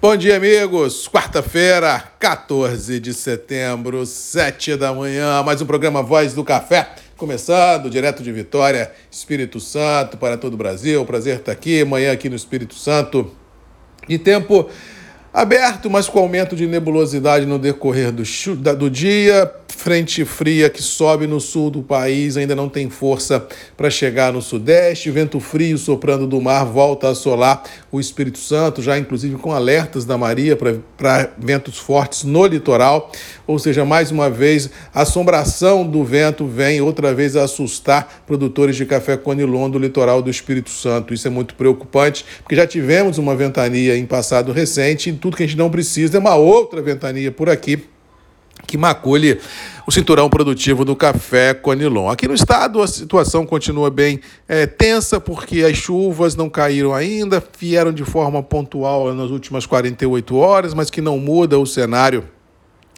Bom dia, amigos. Quarta-feira, 14 de setembro, 7 da manhã. Mais um programa Voz do Café. Começando, direto de Vitória, Espírito Santo, para todo o Brasil. Prazer estar aqui. Amanhã aqui no Espírito Santo. E tempo aberto, mas com aumento de nebulosidade no decorrer do, do dia frente fria que sobe no sul do país ainda não tem força para chegar no sudeste. Vento frio soprando do mar volta a assolar o Espírito Santo, já inclusive com alertas da Maria para ventos fortes no litoral. Ou seja, mais uma vez, a assombração do vento vem outra vez a assustar produtores de café conilon do litoral do Espírito Santo. Isso é muito preocupante, porque já tivemos uma ventania em passado recente e tudo que a gente não precisa é uma outra ventania por aqui que macule o cinturão produtivo do café Conilon. Aqui no estado a situação continua bem é, tensa porque as chuvas não caíram ainda, vieram de forma pontual nas últimas 48 horas, mas que não muda o cenário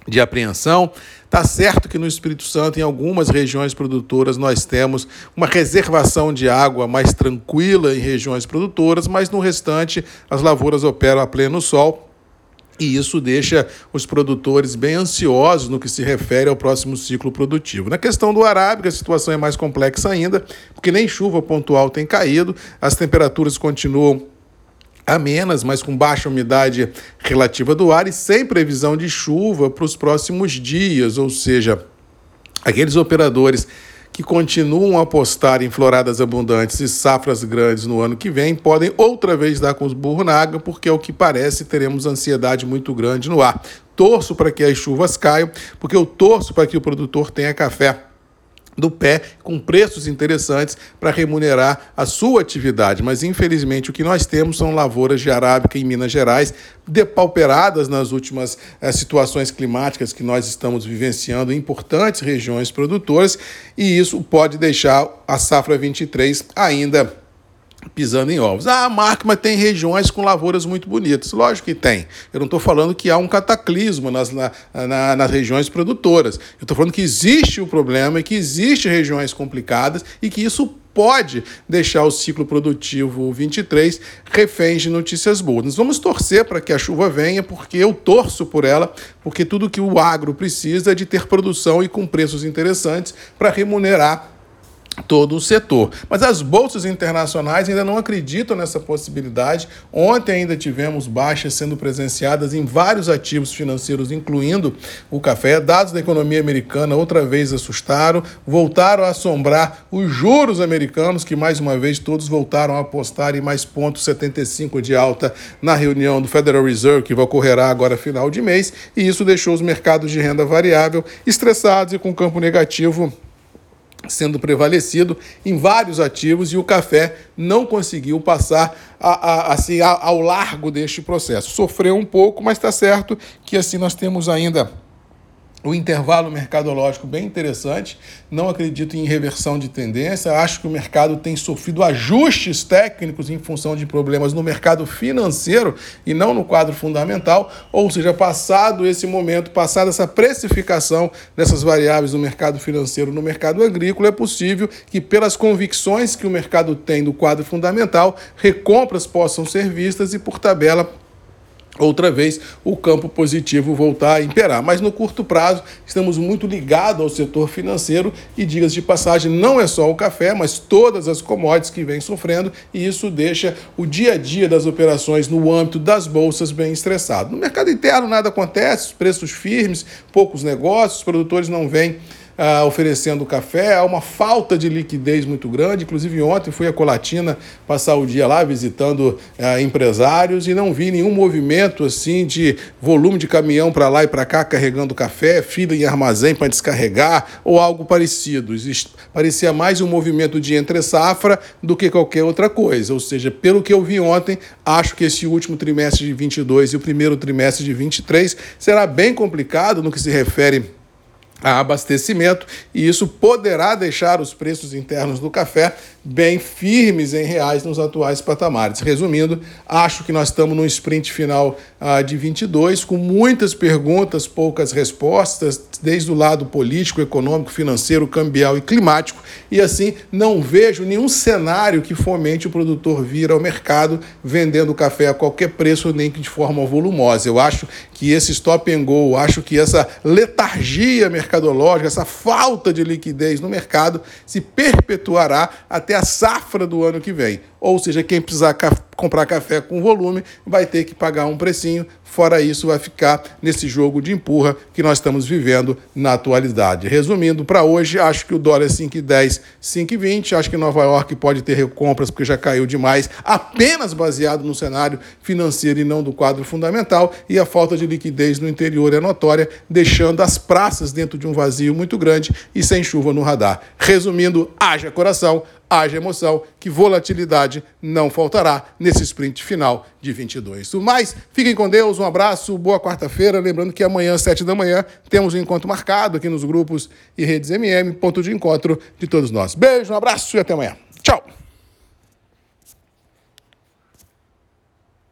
de apreensão. Tá certo que no Espírito Santo, em algumas regiões produtoras, nós temos uma reservação de água mais tranquila em regiões produtoras, mas no restante as lavouras operam a pleno sol e isso deixa os produtores bem ansiosos no que se refere ao próximo ciclo produtivo. Na questão do arábica, a situação é mais complexa ainda, porque nem chuva pontual tem caído, as temperaturas continuam amenas, mas com baixa umidade relativa do ar e sem previsão de chuva para os próximos dias, ou seja, aqueles operadores que continuam a apostar em floradas abundantes e safras grandes no ano que vem podem outra vez dar com os burros na água, porque ao que parece teremos ansiedade muito grande no ar. Torço para que as chuvas caiam, porque eu torço para que o produtor tenha café do pé com preços interessantes para remunerar a sua atividade. Mas, infelizmente, o que nós temos são lavouras de arábica em Minas Gerais, depauperadas nas últimas eh, situações climáticas que nós estamos vivenciando em importantes regiões produtoras, e isso pode deixar a safra 23 ainda pisando em ovos. Ah, Marco, mas tem regiões com lavouras muito bonitas. Lógico que tem. Eu não estou falando que há um cataclismo nas, na, na, nas regiões produtoras. Eu estou falando que existe o problema e que existem regiões complicadas e que isso pode deixar o ciclo produtivo 23 refém de notícias boas. Nós vamos torcer para que a chuva venha, porque eu torço por ela, porque tudo que o agro precisa é de ter produção e com preços interessantes para remunerar todo o setor. Mas as bolsas internacionais ainda não acreditam nessa possibilidade. Ontem ainda tivemos baixas sendo presenciadas em vários ativos financeiros, incluindo o café. Dados da economia americana outra vez assustaram, voltaram a assombrar os juros americanos, que mais uma vez todos voltaram a apostar em mais pontos 75 de alta na reunião do Federal Reserve, que ocorrerá agora final de mês, e isso deixou os mercados de renda variável estressados e com campo negativo sendo prevalecido em vários ativos e o café não conseguiu passar a, a, assim, ao largo deste processo. Sofreu um pouco, mas está certo que assim nós temos ainda o intervalo mercadológico bem interessante. Não acredito em reversão de tendência. Acho que o mercado tem sofrido ajustes técnicos em função de problemas no mercado financeiro e não no quadro fundamental. Ou seja, passado esse momento, passada essa precificação dessas variáveis do mercado financeiro no mercado agrícola, é possível que, pelas convicções que o mercado tem do quadro fundamental, recompras possam ser vistas e, por tabela, outra vez o campo positivo voltar a imperar. Mas no curto prazo, estamos muito ligados ao setor financeiro e, digas de passagem, não é só o café, mas todas as commodities que vêm sofrendo e isso deixa o dia a dia das operações no âmbito das bolsas bem estressado. No mercado interno nada acontece, preços firmes, poucos negócios, os produtores não vêm ah, oferecendo café, há uma falta de liquidez muito grande. Inclusive, ontem fui a Colatina passar o dia lá visitando ah, empresários e não vi nenhum movimento assim de volume de caminhão para lá e para cá carregando café, fila em armazém para descarregar ou algo parecido. Existe, parecia mais um movimento de entre-safra do que qualquer outra coisa. Ou seja, pelo que eu vi ontem, acho que esse último trimestre de 22 e o primeiro trimestre de 23 será bem complicado no que se refere a abastecimento e isso poderá deixar os preços internos do café bem firmes em reais nos atuais patamares. Resumindo, acho que nós estamos no sprint final uh, de 22 com muitas perguntas, poucas respostas, desde o lado político, econômico, financeiro, cambial e climático, e assim não vejo nenhum cenário que fomente o produtor vir ao mercado vendendo café a qualquer preço, nem que de forma volumosa. Eu acho que esse stop and go, acho que essa letargia mercadológica, essa falta de liquidez no mercado se perpetuará até a safra do ano que vem. Ou seja, quem precisar comprar café com volume vai ter que pagar um precinho. Fora isso, vai ficar nesse jogo de empurra que nós estamos vivendo na atualidade. Resumindo, para hoje, acho que o dólar é 5,10, 5,20. Acho que Nova York pode ter recompras porque já caiu demais, apenas baseado no cenário financeiro e não do quadro fundamental. E a falta de liquidez no interior é notória, deixando as praças dentro de um vazio muito grande e sem chuva no radar. Resumindo, haja coração, haja emoção, que volatilidade não faltará nesse sprint final de 22. O mais, fiquem com Deus, um abraço, boa quarta-feira. Lembrando que amanhã, às 7 da manhã, temos um encontro marcado aqui nos grupos e redes MM, ponto de encontro de todos nós. Beijo, um abraço e até amanhã. Tchau!